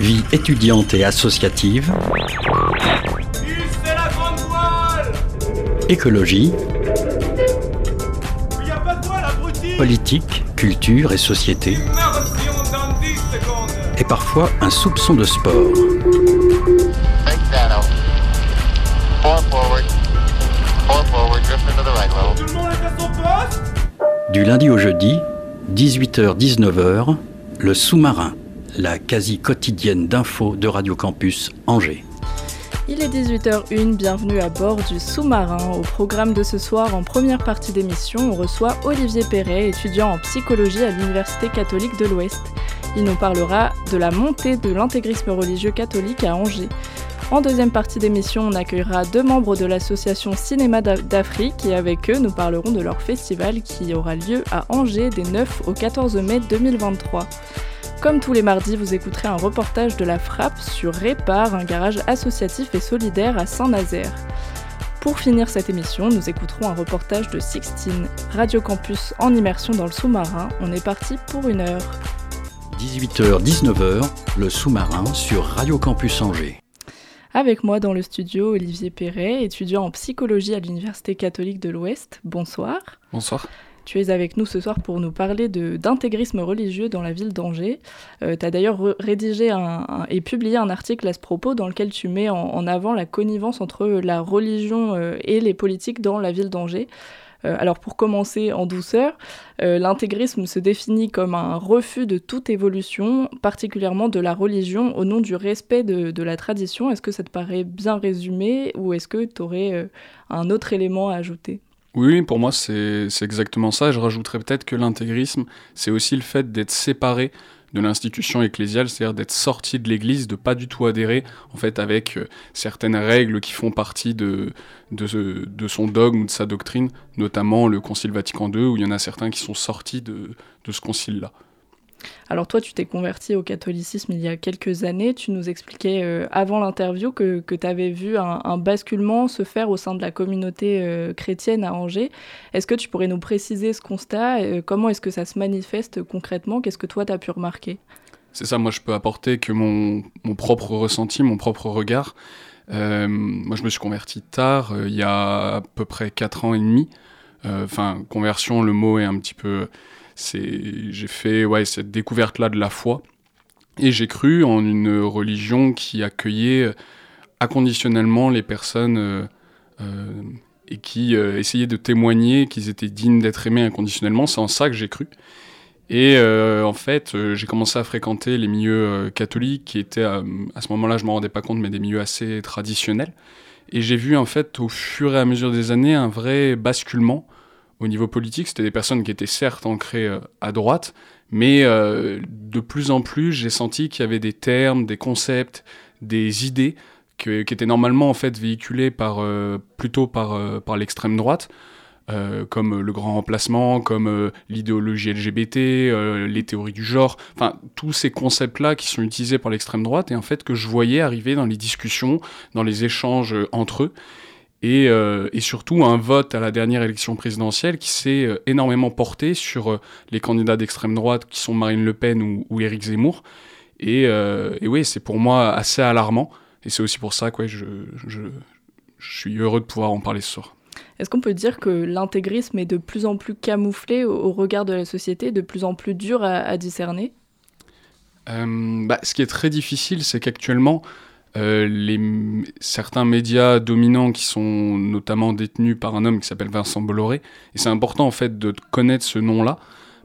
Vie étudiante et associative. Écologie. Politique, culture et société. Et parfois un soupçon de sport. Du lundi au jeudi, 18h-19h, le sous-marin, la quasi quotidienne d'infos de Radio Campus Angers. Il est 18h01, bienvenue à bord du sous-marin. Au programme de ce soir, en première partie d'émission, on reçoit Olivier Perret, étudiant en psychologie à l'Université catholique de l'Ouest. Il nous parlera de la montée de l'intégrisme religieux catholique à Angers. En deuxième partie d'émission, on accueillera deux membres de l'association Cinéma d'Afrique et avec eux, nous parlerons de leur festival qui aura lieu à Angers des 9 au 14 mai 2023. Comme tous les mardis, vous écouterez un reportage de la Frappe sur Répar, un garage associatif et solidaire à Saint-Nazaire. Pour finir cette émission, nous écouterons un reportage de Sixtine, Radio Campus en immersion dans le sous-marin. On est parti pour une heure. 18h-19h, le sous-marin sur Radio Campus Angers. Avec moi dans le studio, Olivier Perret, étudiant en psychologie à l'Université catholique de l'Ouest. Bonsoir. Bonsoir. Tu es avec nous ce soir pour nous parler d'intégrisme religieux dans la ville d'Angers. Euh, tu as d'ailleurs rédigé et publié un article à ce propos dans lequel tu mets en, avant la connivence entre la religion euh, et les politiques dans la ville d'Angers. Euh, alors pour commencer en douceur, euh, l'intégrisme se définit comme un refus de toute évolution, particulièrement de la religion, au nom du respect de, la tradition. Est-ce que ça te paraît bien résumé ou est-ce que tu aurais un autre élément à ajouter? Oui, pour moi, c'est exactement ça. Je rajouterais peut-être que l'intégrisme, c'est aussi le fait d'être séparé de l'institution ecclésiale, c'est-à-dire d'être sorti de l'Église, de pas du tout adhérer en fait avec euh, certaines règles qui font partie de, son dogme ou de sa doctrine, notamment le Concile Vatican II, où il y en a certains qui sont sortis de, de ce concile-là. Alors toi, tu t'es converti au catholicisme il y a quelques années. Tu nous expliquais euh, avant l'interview que, tu avais vu un, basculement se faire au sein de la communauté euh, chrétienne à Angers. Est-ce que tu pourrais nous préciser ce constat euh, Comment est-ce que ça se manifeste concrètement? Qu'est-ce que toi, tu as pu remarquer? C'est ça, moi je peux apporter que mon, propre ressenti, mon propre regard. moi je me suis converti tard, il y a à peu près 4 ans et demi. Enfin, conversion, le mot est un petit peu j'ai fait ouais, cette découverte-là de la foi. Et j'ai cru en une religion qui accueillait euh, inconditionnellement les personnes euh, euh, et qui essayait de témoigner qu'ils étaient dignes d'être aimés inconditionnellement. C'est en ça que j'ai cru. Et en fait, j'ai commencé à fréquenter les milieux catholiques qui étaient, à ce moment-là, je ne m'en rendais pas compte, mais des milieux assez traditionnels. Et j'ai vu en fait, au fur et à mesure des années, un vrai basculement au niveau politique, c'était des personnes qui étaient certes ancrées euh, à droite, mais euh, de plus en plus, j'ai senti qu'il y avait des termes, des concepts, des idées qui étaient normalement en fait véhiculées par, euh, plutôt par, par l'extrême droite, comme le grand remplacement, comme l'idéologie LGBT, les théories du genre, enfin tous ces concepts-là qui sont utilisés par l'extrême droite et en fait que je voyais arriver dans les discussions, dans les échanges entre eux. Euh, et, surtout un vote à la dernière élection présidentielle qui s'est euh, énormément porté sur euh, les candidats d'extrême droite qui sont Marine Le Pen ou, ou Éric Zemmour. Et, oui, c'est pour moi assez alarmant. Et c'est aussi pour ça que je, je, suis heureux de pouvoir en parler ce soir. Est-ce qu'on peut dire que l'intégrisme est de plus en plus camouflé au, regard de la société, de plus en plus dur à, discerner? Bah, Ce qui est très difficile, c'est qu'actuellement, euh, les, certains médias dominants qui sont notamment détenus par un homme qui s'appelle Vincent Bolloré. Et c'est important en fait de connaître ce nom-là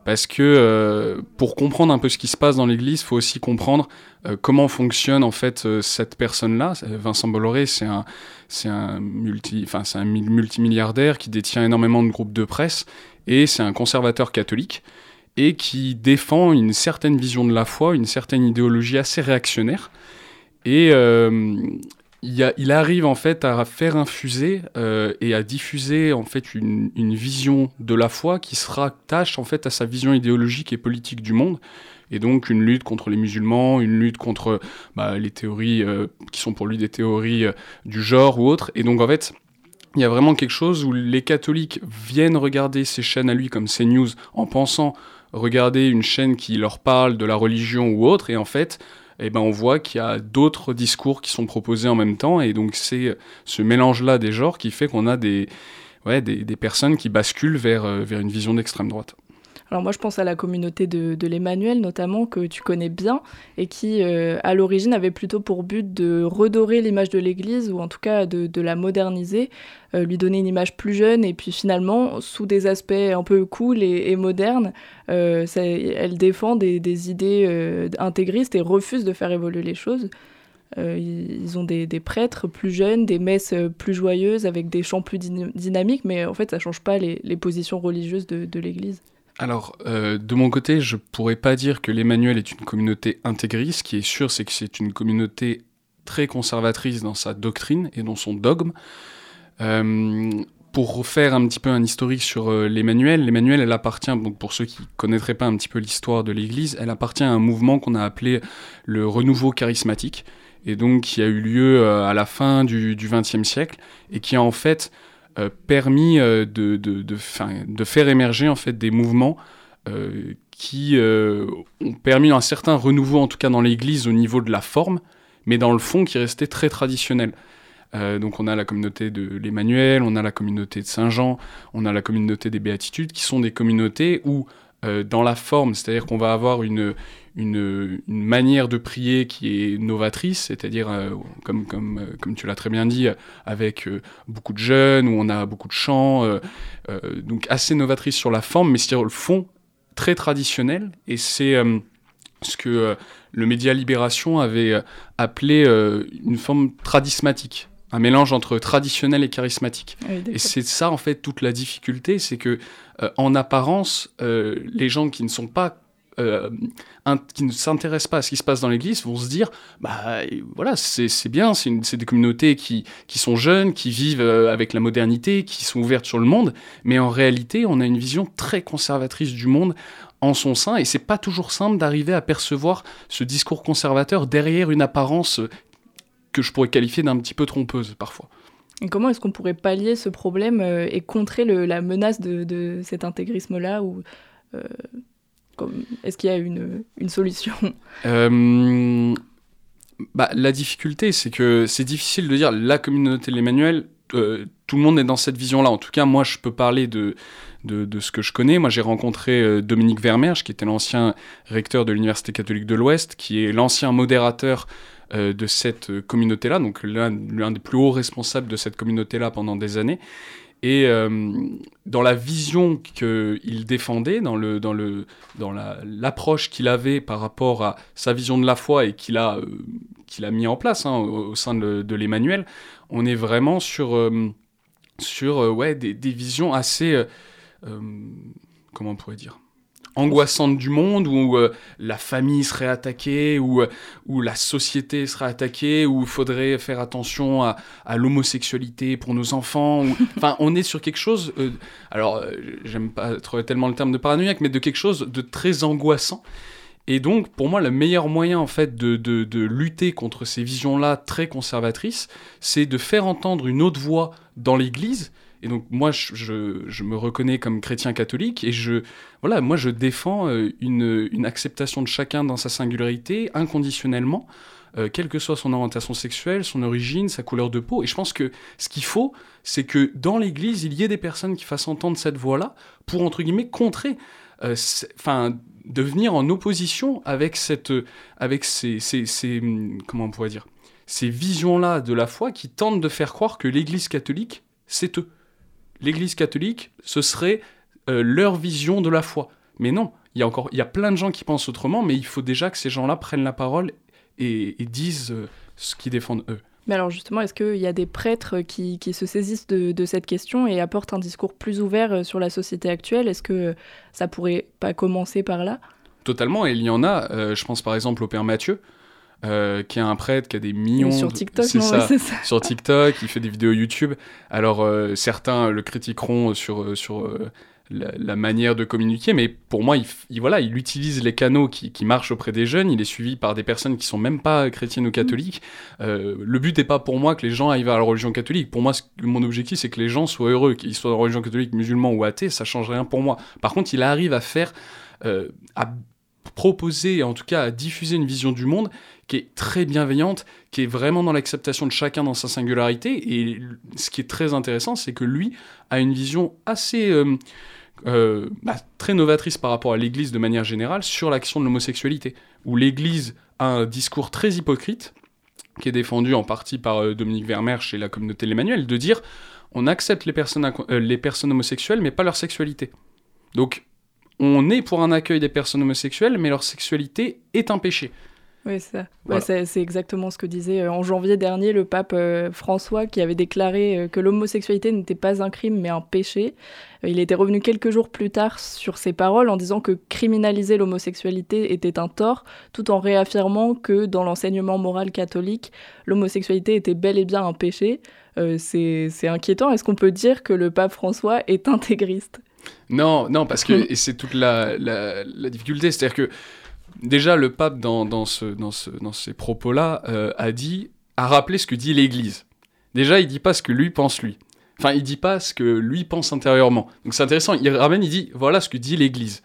parce que euh, pour comprendre un peu ce qui se passe dans l'Église, il faut aussi comprendre euh, comment fonctionne en fait cette personne-là. Vincent Bolloré, c'est un, un multi, c'est un multimilliardaire qui détient énormément de groupes de presse et c'est un conservateur catholique et qui défend une certaine vision de la foi, une certaine idéologie assez réactionnaire. Et euh, il, arrive en fait à faire infuser euh, et à diffuser en fait une, vision de la foi qui se rattache en fait à sa vision idéologique et politique du monde. Et donc une lutte contre les musulmans, une lutte contre bah, les théories euh, qui sont pour lui des théories du genre ou autres. Et donc en fait, il y a vraiment quelque chose où les catholiques viennent regarder ces chaînes à lui comme CNews en pensant regarder une chaîne qui leur parle de la religion ou autre, et en fait, eh ben on voit qu'il y a d'autres discours qui sont proposés en même temps, et donc c'est ce mélange-là des genres qui fait qu'on a des, des, personnes qui basculent vers, vers une vision d'extrême droite. Alors moi je pense à la communauté de, de l'Emmanuel notamment que tu connais bien et qui euh, à l'origine avait plutôt pour but de redorer l'image de l'Église ou en tout cas de, la moderniser, euh, lui donner une image plus jeune et puis finalement sous des aspects un peu cool et, modernes, euh, ça, elle défend des, idées euh, intégristes et refuse de faire évoluer les choses. Ils ont des, prêtres plus jeunes, des messes plus joyeuses avec des chants plus dynamiques, mais en fait ça change pas les, positions religieuses de l'Église. Alors, euh, de mon côté, je pourrais pas dire que l'Emmanuel est une communauté intégriste. Ce qui est sûr, c'est que c'est une communauté très conservatrice dans sa doctrine et dans son dogme. Euh, pour refaire un petit peu un historique sur euh, l'Emmanuel, l'Emmanuel, elle appartient, donc pour ceux qui connaîtraient pas un petit peu l'histoire de l'Église, elle appartient à un mouvement qu'on a appelé le renouveau charismatique, et donc qui a eu lieu à la fin du XXe siècle, et qui a en fait permis euh, de, de, de, de, faire émerger en fait des mouvements euh, qui euh, ont permis un certain renouveau, en tout cas dans l'Église, au niveau de la forme, mais dans le fond qui restait très traditionnel. Euh, donc on a la communauté de l'Emmanuel, on a la communauté de Saint-Jean, on a la communauté des Béatitudes, qui sont des communautés où, euh, dans la forme, c'est-à-dire qu'on va avoir une, une, une, manière de prier qui est novatrice, c'est-à-dire, euh, comme, comme, euh, comme tu l'as très bien dit, avec euh, beaucoup de jeunes, où on a beaucoup de chants, donc assez novatrice sur la forme, mais c'est-à-dire le fond très traditionnel, et c'est ce que le média Libération avait appelé une forme tradismatique un mélange entre traditionnel et charismatique. Oui, et c'est ça en fait toute la difficulté, c'est que en apparence, les gens qui ne sont pas euh, qui ne s'intéressent pas à ce qui se passe dans l'Église vont se dire bah voilà c'est bien c'est des communautés qui, qui sont jeunes qui vivent euh, avec la modernité qui sont ouvertes sur le monde mais en réalité on a une vision très conservatrice du monde en son sein et c'est pas toujours simple d'arriver à percevoir ce discours conservateur derrière une apparence que je pourrais qualifier d'un petit peu trompeuse parfois. Et comment est-ce qu'on pourrait pallier ce problème euh, et contrer la menace de, cet intégrisme-là euh, est-ce qu'il y a une, une solution euh, bah, La difficulté, c'est que c'est difficile de dire la communauté de l'Emmanuel, euh, tout le monde est dans cette vision-là. En tout cas, moi, je peux parler de, de, de ce que je connais. Moi, j'ai rencontré euh, Dominique Vermerge, qui était l'ancien recteur de l'Université catholique de l'Ouest, qui est l'ancien modérateur de cette communauté-là, donc l'un des plus hauts responsables de cette communauté-là pendant des années. Et euh, dans la vision qu'il défendait, dans le dans le dans l'approche la, qu'il avait par rapport à sa vision de la foi et qu'il a euh, qu'il a mis en place hein, au, sein de, de l'Emmanuel, on est vraiment sur euh, sur euh, ouais des, des, visions assez comment on pourrait dire? Angoissante du monde où euh, la famille serait attaquée où, euh, où la société serait attaquée où il faudrait faire attention à, à l'homosexualité pour nos enfants enfin on est sur quelque chose euh, alors euh, j'aime pas trop tellement le terme de paranoïaque mais de quelque chose de très angoissant. Et donc pour moi le meilleur moyen en fait de, de, de lutter contre ces visions là très conservatrices c'est de faire entendre une autre voix dans l'église et donc moi, je, je, me reconnais comme chrétien catholique et je, voilà, moi, je défends euh, une, une, acceptation de chacun dans sa singularité inconditionnellement, euh, quelle que soit son orientation sexuelle, son origine, sa couleur de peau. Et je pense que ce qu'il faut, c'est que dans l'Église, il y ait des personnes qui fassent entendre cette voix-là pour, entre guillemets, contrer, enfin, euh, de venir en opposition avec, cette, avec ces, ces, comment on pourrait dire, ces visions-là de la foi qui tentent de faire croire que l'Église catholique, c'est eux l'Église catholique, ce serait euh, leur vision de la foi. Mais non, il y a encore, il y a plein de gens qui pensent autrement, mais il faut déjà que ces gens-là prennent la parole et, et disent euh, ce qu'ils défendent eux. Mais alors justement, est-ce qu'il y a des prêtres qui, qui se saisissent de, de, cette question et apportent un discours plus ouvert euh, sur la société actuelle? Est-ce que ça pourrait pas commencer par là? Totalement, et il y en a. Euh, je pense par exemple au Père Mathieu, euh, qui est un prêtre qui a des millions. sur TikTok, c'est ça. ça. ça. Sur TikTok, il fait des vidéos YouTube. Alors euh, certains le critiqueront sur sur euh, la, la, manière de communiquer, mais pour moi, il, il voilà, il utilise les canaux qui, qui, marchent auprès des jeunes. Il est suivi par des personnes qui sont même pas chrétiennes ou catholiques. Mmh. le but n'est pas pour moi que les gens aillent vers la religion catholique. Pour moi, mon objectif, c'est que les gens soient heureux, qu'ils soient de religion catholique, musulman ou athée, ça change rien pour moi. Par contre, il arrive à faire à proposer, en tout cas à diffuser une vision du monde qui est très bienveillante, qui est vraiment dans l'acceptation de chacun dans sa singularité. Et ce qui est très intéressant, c'est que lui a une vision assez... Euh, euh, bah, très novatrice par rapport à l'Église de manière générale sur l'action de l'homosexualité, où l'Église a un discours très hypocrite, qui est défendu en partie par euh, Dominique Vermeer chez la communauté l'Emmanuel, de dire on accepte les personnes, les personnes homosexuelles, mais pas leur sexualité. Donc on est pour un accueil des personnes homosexuelles, mais leur sexualité est un péché. Oui, c'est c'est exactement ce que disait euh, en janvier dernier le pape euh, François qui avait déclaré euh, que l'homosexualité n'était pas un crime mais un péché. il était revenu quelques jours plus tard sur ces paroles en disant que criminaliser l'homosexualité était un tort, tout en réaffirmant que dans l'enseignement moral catholique, l'homosexualité était bel et bien un péché. c'est inquiétant. Est-ce qu'on peut dire que le pape François est intégriste? Non, non, parce que c'est toute la, la, la difficulté. C'est-à-dire que déjà, le pape, dans, dans, ce, dans, ce, dans ces propos-là, euh, a dit, a rappelé ce que dit l'Église. Déjà, il dit pas ce que lui pense lui. Enfin, il dit pas ce que lui pense intérieurement. Donc c'est intéressant. Il ramène, il dit, voilà ce que dit l'Église.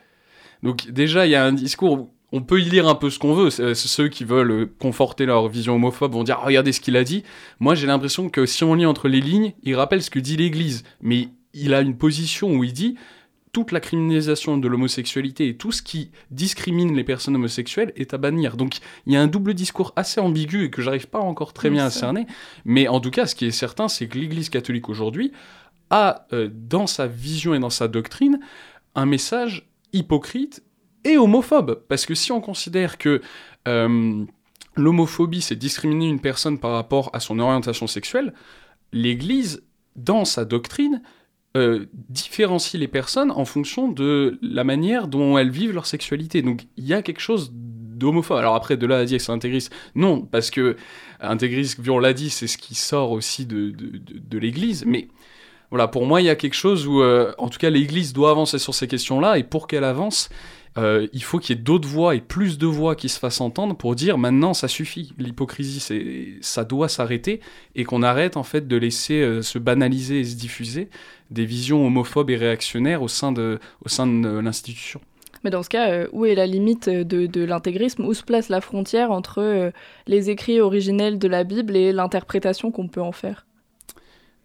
Donc déjà, il y a un discours on peut y lire un peu ce qu'on veut. Ceux qui veulent conforter leur vision homophobe vont dire regardez ce qu'il a dit. Moi, j'ai l'impression que si on lit entre les lignes, il rappelle ce que dit l'Église. Mais il a une position où il dit toute la criminalisation de l'homosexualité et tout ce qui discrimine les personnes homosexuelles est à bannir. Donc il y a un double discours assez ambigu et que j'arrive pas encore très bien à cerner. Mais en tout cas, ce qui est certain, c'est que l'Église catholique aujourd'hui a, euh, dans sa vision et dans sa doctrine, un message hypocrite et homophobe. Parce que si on considère que euh, l'homophobie, c'est discriminer une personne par rapport à son orientation sexuelle, l'Église, dans sa doctrine, euh, différencie les personnes en fonction de la manière dont elles vivent leur sexualité. Donc il y a quelque chose d'homophobe. Alors après, de là à dire que c'est intégriste, non, parce que intégriste, on l'a dit, c'est ce qui sort aussi de, de, de, l'Église. Mais voilà, pour moi, il y a quelque chose où, euh, en tout cas, l'Église doit avancer sur ces questions-là, et pour qu'elle avance, euh, il faut qu'il y ait d'autres voix et plus de voix qui se fassent entendre pour dire maintenant ça suffit, l'hypocrisie c'est ça doit s'arrêter et qu'on arrête en fait de laisser euh, se banaliser et se diffuser des visions homophobes et réactionnaires au sein de, au sein de l'institution. Mais dans ce cas, euh, où est la limite de, de l'intégrisme? Où se place la frontière entre les écrits originels de la Bible et l'interprétation qu'on peut en faire?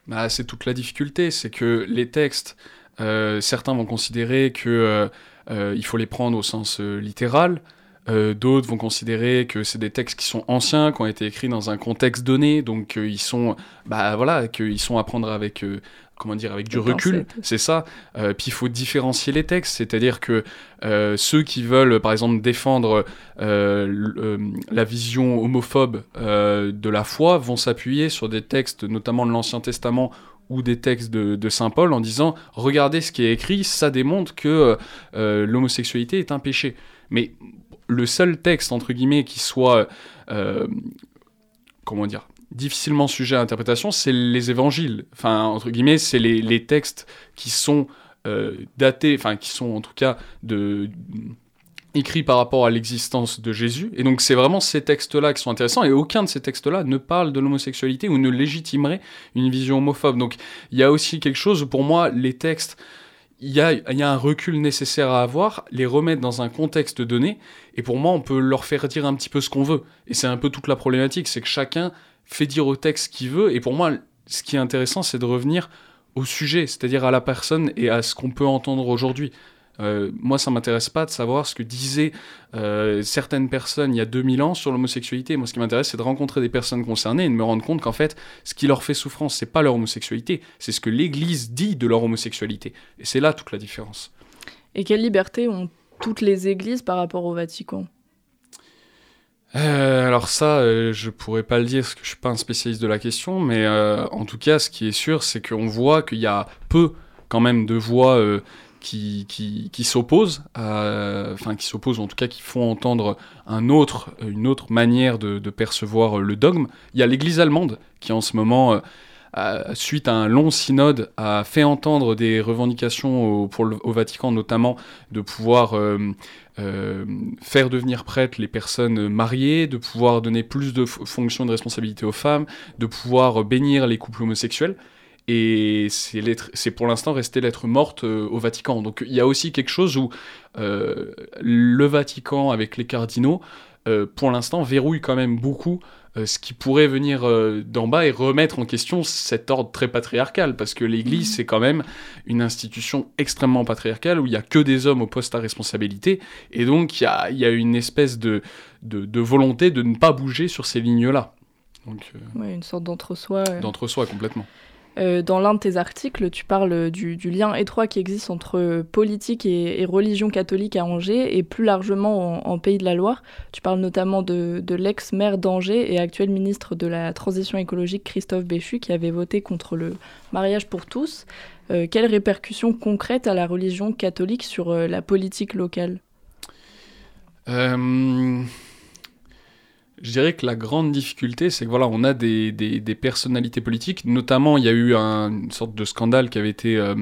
Bah, C'est toute la difficulté, c'est que les textes, certains vont considérer que euh, il faut les prendre au sens euh, littéral. Euh, d'autres vont considérer que c'est des textes qui sont anciens, qui ont été écrits dans un contexte donné, donc ils sont, bah voilà, qu'ils sont à prendre avec comment dire, avec du recul, c'est ça. puis il faut différencier les textes, c'est-à-dire que ceux qui veulent, par exemple, défendre la vision homophobe de la foi vont s'appuyer sur des textes, notamment de l'Ancien Testament ou des textes de, Saint Paul en disant regardez ce qui est écrit, ça démontre que euh, l'homosexualité est un péché. Mais le seul texte, entre guillemets, qui soit, euh, comment dire, difficilement sujet à interprétation, c'est les évangiles. Enfin, entre guillemets, c'est les, textes qui sont euh, datés, enfin, qui sont en tout cas de écrit par rapport à l'existence de Jésus. Et donc c'est vraiment ces textes-là qui sont intéressants, et aucun de ces textes-là ne parle de l'homosexualité ou ne légitimerait une vision homophobe. Donc il y a aussi quelque chose pour moi les textes, il y a, y a, un recul nécessaire à avoir, les remettre dans un contexte donné, et pour moi on peut leur faire dire un petit peu ce qu'on veut. Et c'est un peu toute la problématique, c'est que chacun fait dire au texte ce qu'il veut, et pour moi ce qui est intéressant c'est de revenir au sujet, c'est-à-dire à la personne et à ce qu'on peut entendre aujourd'hui. Euh, moi, ça m'intéresse pas de savoir ce que disaient euh, certaines personnes il y a 2000 ans sur l'homosexualité. Moi, ce qui m'intéresse, c'est de rencontrer des personnes concernées et de me rendre compte qu'en fait, ce qui leur fait souffrance, c'est pas leur homosexualité, c'est ce que l'Église dit de leur homosexualité. Et c'est là toute la différence. Et quelle liberté ont toutes les églises par rapport au Vatican? Euh, alors ça, euh, je pourrais pas le dire parce que je suis pas un spécialiste de la question, mais en tout cas, ce qui est sûr, c'est qu'on voit qu'il y a peu quand même de voix qui, s'opposent, enfin qui s'opposent en tout cas qui font entendre une autre manière de, percevoir le dogme. Il y a l'Église allemande qui en ce moment, euh, suite à un long synode, a fait entendre des revendications au Vatican, notamment de pouvoir euh, euh, faire devenir prêtres les personnes mariées, de pouvoir donner plus de fonctions de responsabilité aux femmes, de pouvoir bénir les couples homosexuels. Et c'est pour l'instant resté lettre morte euh, au Vatican. Donc il y a aussi quelque chose où euh, le Vatican avec les cardinaux, euh, pour l'instant, verrouille quand même beaucoup ce qui pourrait venir d'en bas et remettre en question cet ordre très patriarcal, parce que l'Église, mmh. c'est quand même une institution extrêmement patriarcale où il n'y a que des hommes au poste à responsabilité, et donc il y a, y a, une espèce de, de, de, volonté de ne pas bouger sur ces lignes-là. Donc, une sorte d'entre-soi. D'entre-soi, complètement. Euh, dans l'un de tes articles, tu parles du, lien étroit qui existe entre politique et, religion catholique à Angers et plus largement en, Pays de la Loire. Tu parles notamment de, l'ex-maire d'Angers et actuel ministre de la Transition écologique Christophe Béchu qui avait voté contre le mariage pour tous. Euh, quelles répercussions concrètes a la religion catholique sur euh, la politique locale? Je dirais que la grande difficulté, c'est que voilà, on a des, des, personnalités politiques. Notamment, il y a eu une sorte de scandale qui avait été euh,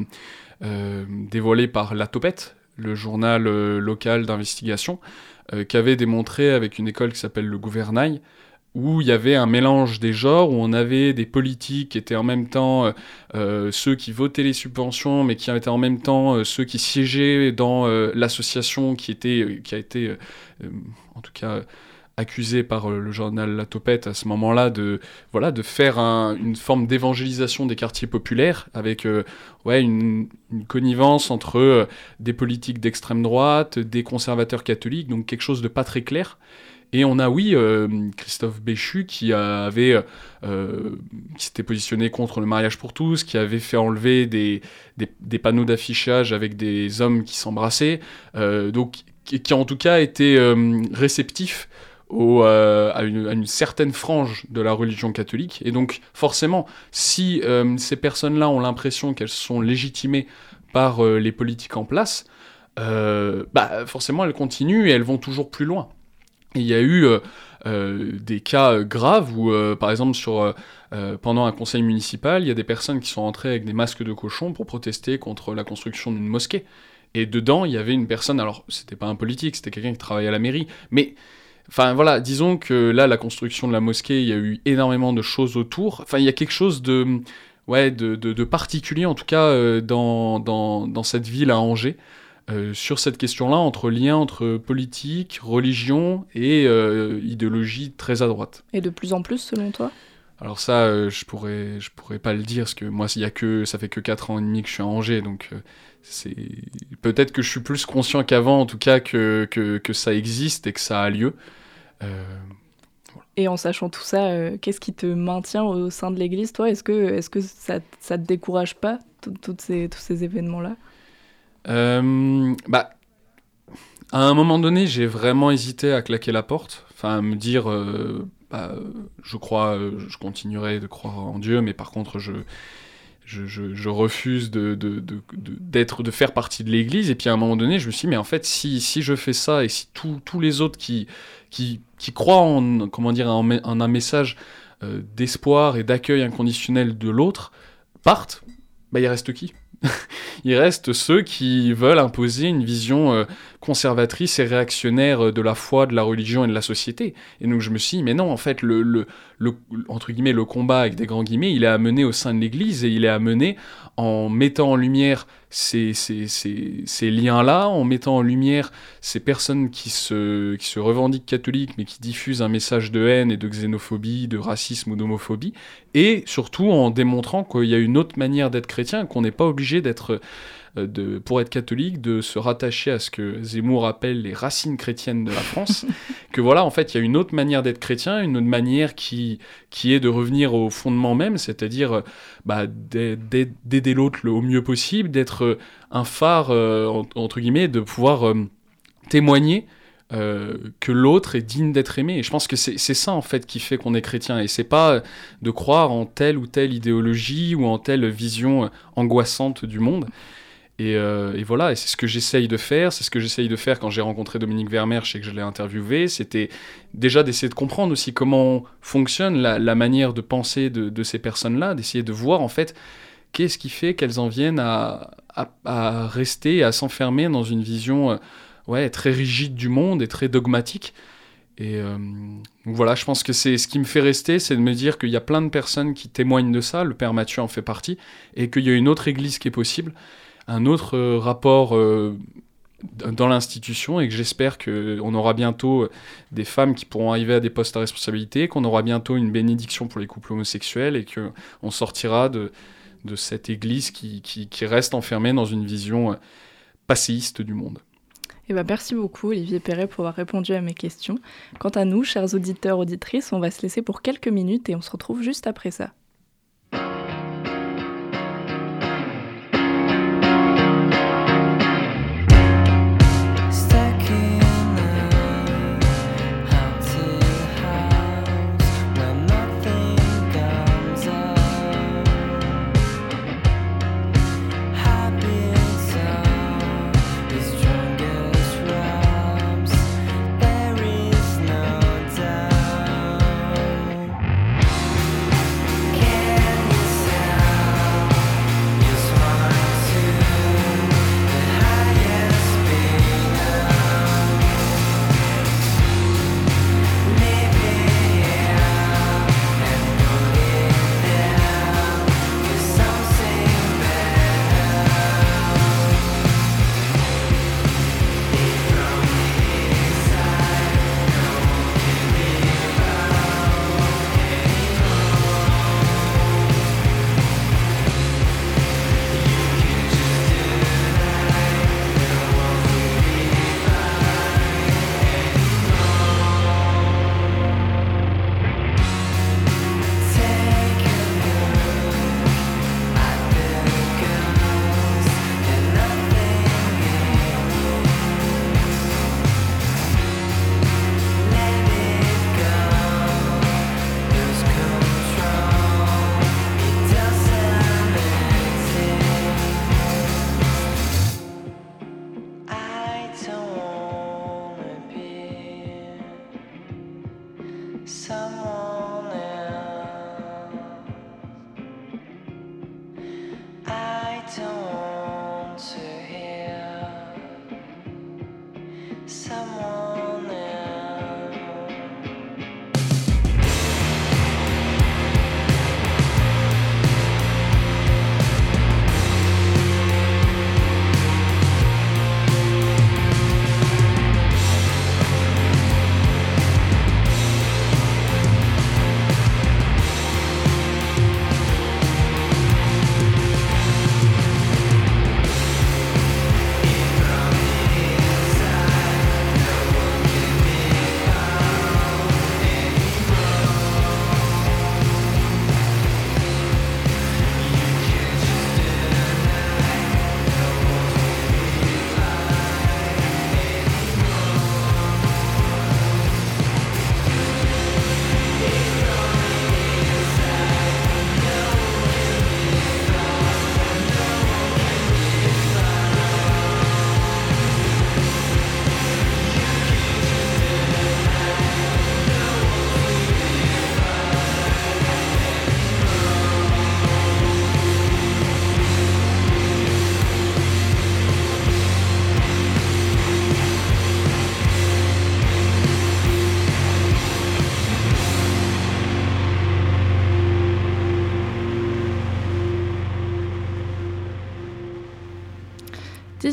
euh, dévoilé par La Topette, le journal euh, local d'investigation, qui avait démontré avec une école qui s'appelle le Gouvernail, où il y avait un mélange des genres, où on avait des politiques qui étaient en même temps ceux qui votaient les subventions, mais qui étaient en même temps ceux qui siégeaient dans l'association qui, était, qui a été, en tout cas, accusé par euh, le journal La Topette à ce moment-là de, voilà, de faire une forme d'évangélisation des quartiers populaires avec euh, ouais, une, connivence entre euh, des politiques d'extrême droite, des conservateurs catholiques, donc quelque chose de pas très clair. Et on a, oui, Christophe Béchu qui avait, qui s'était positionné contre le mariage pour tous, qui avait fait enlever des, des, panneaux d'affichage avec des hommes qui s'embrassaient, donc qui, qui, en tout cas était réceptif euh, à, une, certaine frange de la religion catholique. Et donc, forcément, si euh, ces personnes-là ont l'impression qu'elles sont légitimées par euh, les politiques en place, bah, forcément, elles continuent et elles vont toujours plus loin. il y a eu des cas graves où, par exemple, sur, pendant un conseil municipal, il y a des personnes qui sont entrées avec des masques de cochon pour protester contre la construction d'une mosquée. Et dedans, il y avait une personne, alors c'était pas un politique, c'était quelqu'un qui travaillait à la mairie, mais Enfin voilà, disons que là, la construction de la mosquée, il y a eu énormément de choses autour. Enfin, il y a quelque chose de, ouais, de, de, particulier, en tout cas, euh, dans, dans, dans, cette ville à Angers, euh, sur cette question-là, entre lien entre politique, religion et euh, idéologie très à droite. Et de plus en plus, selon toi? Alors ça, je pourrais, je pourrais pas le dire parce que moi, il y a que, ça fait que 4 ans et demi que je suis à Angers, donc c'est peut-être que je suis plus conscient qu'avant, en tout cas, que, que, que, ça existe et que ça a lieu. Euh, et en sachant tout ça, euh, qu'est-ce qui te maintient au sein de l'Église, toi? Est-ce que, est que ça, ça te décourage pas, toutes ces, tous ces événements-là? Euh, bah, À un moment donné, j'ai vraiment hésité à claquer la porte, enfin à me dire, bah, je crois, je continuerai de croire en Dieu, mais par contre, je, je, refuse de, d'être, de, faire partie de l'Église. Et puis à un moment donné, je me suis dit, mais en fait, si, si je fais ça et si tous les autres qui, qui, croient en, dire, en, un message euh, d'espoir et d'accueil inconditionnel de l'autre partent, bah, il reste qui? Il reste ceux qui veulent imposer une vision euh, conservatrice et réactionnaire de la foi, de la religion et de la société. Et donc je me suis dit, mais non, en fait, le, combat avec des grands guillemets, il est amené au sein de l'Église et il est amené en mettant en lumière ces, liens-là, en mettant en lumière ces personnes qui se, qui se revendiquent catholiques mais qui diffusent un message de haine et de xénophobie, de racisme ou d'homophobie, et surtout en démontrant qu'il y a une autre manière d'être chrétien, qu'on n'est pas obligé d'être de, pour être catholique, de se rattacher à ce que Zemmour appelle les racines chrétiennes de la France, que voilà, en fait, il y a une autre manière d'être chrétien, une autre manière qui, qui est de revenir au fondement même, c'est-à-dire euh, bah, d'aider l'autre au mieux possible, d'être euh, un phare, entre guillemets, de pouvoir témoigner que l'autre est digne d'être aimé. Et je pense que c'est ça en fait qui fait qu'on est chrétien. Et c'est pas de croire en telle ou telle idéologie ou en telle vision angoissante du monde. Euh, et, voilà, et c'est ce que j'essaye de faire. C'est ce que j'essaye de faire quand j'ai rencontré Dominique Vermeer, je que je l'ai interviewé. C'était déjà d'essayer de comprendre aussi comment fonctionne la, manière de penser de, ces personnes-là, d'essayer de voir en fait qu'est-ce qui fait qu'elles en viennent à, rester, à s'enfermer dans une vision euh, ouais, très rigide du monde et très dogmatique. Et donc voilà, je pense que c'est ce qui me fait rester, c'est de me dire qu'il y a plein de personnes qui témoignent de ça, le Père Mathieu en fait partie, et qu'il y a une autre église qui est possible, un autre rapport dans l'institution et que j'espère qu'on aura bientôt des femmes qui pourront arriver à des postes à responsabilité, qu'on aura bientôt une bénédiction pour les couples homosexuels et qu'on sortira de, cette Église qui, reste enfermée dans une vision passéiste du monde. Eh ben, merci beaucoup Olivier Perret pour avoir répondu à mes questions. Quant à nous, chers auditeurs, auditrices, on va se laisser pour quelques minutes et on se retrouve juste après ça.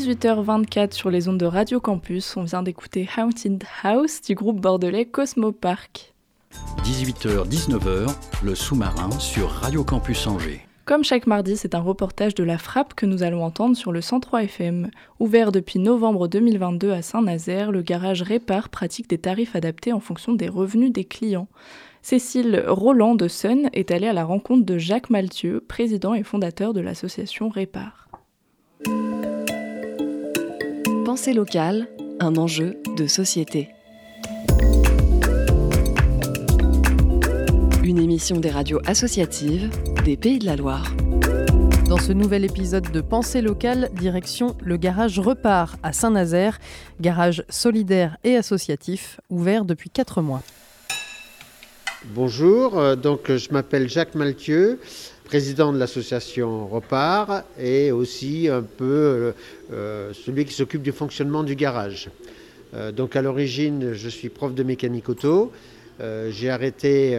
H 24 sur les ondes de Radio Campus. On vient d'écouter Haunted House du groupe bordelais Cosmo Park. 18h-19h, le sous-marin sur Radio Campus Angers. Comme chaque mardi, c'est un reportage de la frappe que nous allons entendre sur le 103 FM. Ouvert depuis novembre 2022 à Saint-Nazaire, le garage Répar pratique des tarifs adaptés en fonction des revenus des clients. Cécile Roland de Sun est allée à la rencontre de Jacques Maltieu, président et fondateur de l'association Répar. Pensée locale, un enjeu de société. Une émission des radios associatives des Pays de la Loire. Dans ce nouvel épisode de Pensée locale, direction le garage Repart à Saint-Nazaire, garage solidaire et associatif, ouvert depuis 4 mois. Bonjour, euh, donc je m'appelle Jacques Maltieu président de l'association Repart et aussi un peu euh, euh, celui qui s'occupe du fonctionnement du garage. donc à l'origine, je suis prof de mécanique auto. j'ai arrêté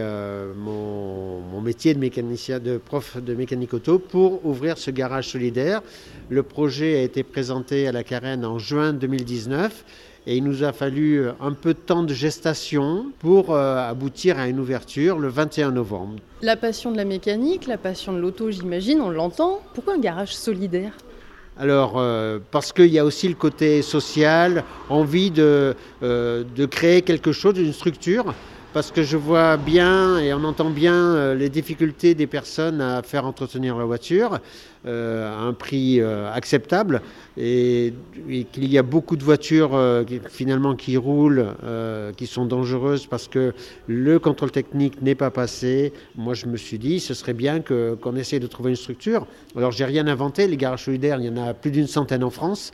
mon, métier de de prof de mécanique auto pour ouvrir ce garage solidaire. Le projet a été présenté à la Carène en juin 2019 et il nous a fallu euh, un peu de temps de gestation pour euh, aboutir à une ouverture le 21 novembre. La passion de la mécanique, la passion de l'auto, j'imagine, on l'entend. Pourquoi un garage solidaire? Alors, euh, parce qu'il y a aussi le côté social, envie de, de créer quelque chose, une structure parce que je vois bien et on entend bien euh, les difficultés des personnes à faire entretenir leur voiture euh, à un prix euh, acceptable et, qu'il y a beaucoup de voitures finalement qui roulent, qui sont dangereuses parce que le contrôle technique n'est pas passé. Moi, je me suis dit, ce serait bien qu'on essaye de trouver une structure. Alors, j'ai rien inventé. Les garages solidaires, il y en a plus d'une centaine en France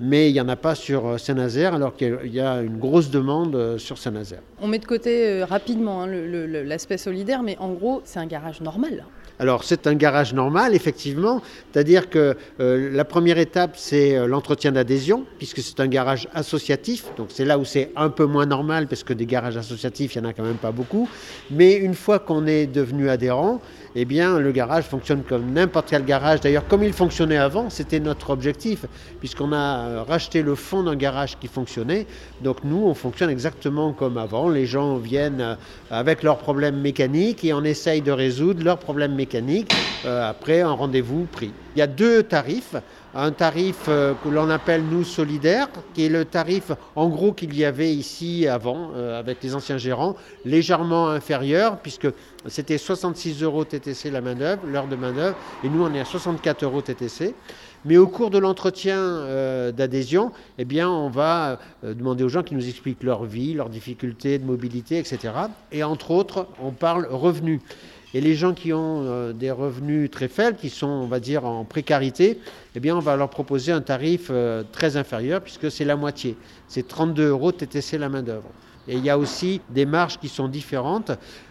mais il n'y en a pas sur euh, Saint-Nazaire, alors qu'il y a une grosse demande euh, sur Saint-Nazaire. On met de côté euh, rapidement hein, l'aspect solidaire, mais en gros, c'est un garage normal. Alors c'est un garage normal, effectivement, c'est-à-dire que la première étape, c'est l'entretien d'adhésion, puisque c'est un garage associatif, donc c'est là où c'est un peu moins normal, parce que des garages associatifs, il n'y en a quand même pas beaucoup, mais une fois qu'on est devenu adhérent, eh bien, le garage fonctionne comme n'importe quel garage. D'ailleurs, comme il fonctionnait avant, c'était notre objectif, puisqu'on a euh, racheté le fond d'un garage qui fonctionnait. Donc, nous, on fonctionne exactement comme avant. Les gens viennent euh, avec leurs problèmes mécaniques et on essaye de résoudre leurs problèmes mécaniques euh, après un rendez-vous pris. Il y a deux tarifs un tarif euh, que l'on appelle nous solidaire, qui est le tarif en gros qu'il y avait ici avant euh, avec les anciens gérants, légèrement inférieur puisque c'était 66 euros TTC la main-d'œuvre, l'heure de main-d'œuvre, et nous on est à 64 euros TTC. Mais au cours de l'entretien euh, d'adhésion, eh bien, on va demander aux gens qui nous expliquent leur vie, leurs difficultés de mobilité, etc. Et entre autres, on parle revenus. Et les gens qui ont euh, des revenus très faibles, qui sont, on va dire, en précarité, eh bien, on va leur proposer un tarif euh, très inférieur, puisque c'est la moitié. C'est 32 euros TTC la main-d'œuvre. Et il y a aussi des marges qui sont différentes.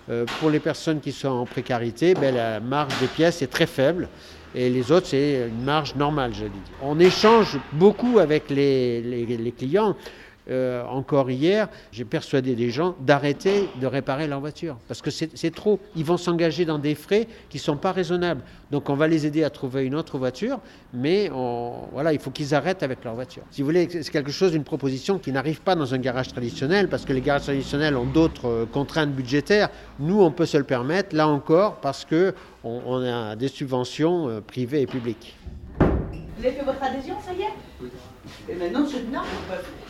Euh, pour les personnes qui sont en précarité, ben, la marge des pièces est très faible. Et les autres, c'est une marge normale, je dis. On échange beaucoup avec les, les clients. Euh, encore hier, j'ai persuadé des gens d'arrêter de réparer leur voiture. Parce que c'est trop. Ils vont s'engager dans des frais qui ne sont pas raisonnables. Donc on va les aider à trouver une autre voiture, mais voilà, il faut qu'ils arrêtent avec leur voiture. Si vous voulez, c'est quelque chose, une proposition qui n'arrive pas dans un garage traditionnel, parce que les garages traditionnels ont d'autres euh, contraintes budgétaires. Nous, on peut se le permettre, là encore, parce qu'on on a des subventions euh, privées et publiques. Vous avez fait votre adhésion, ça y est? Et maintenant, c'est non.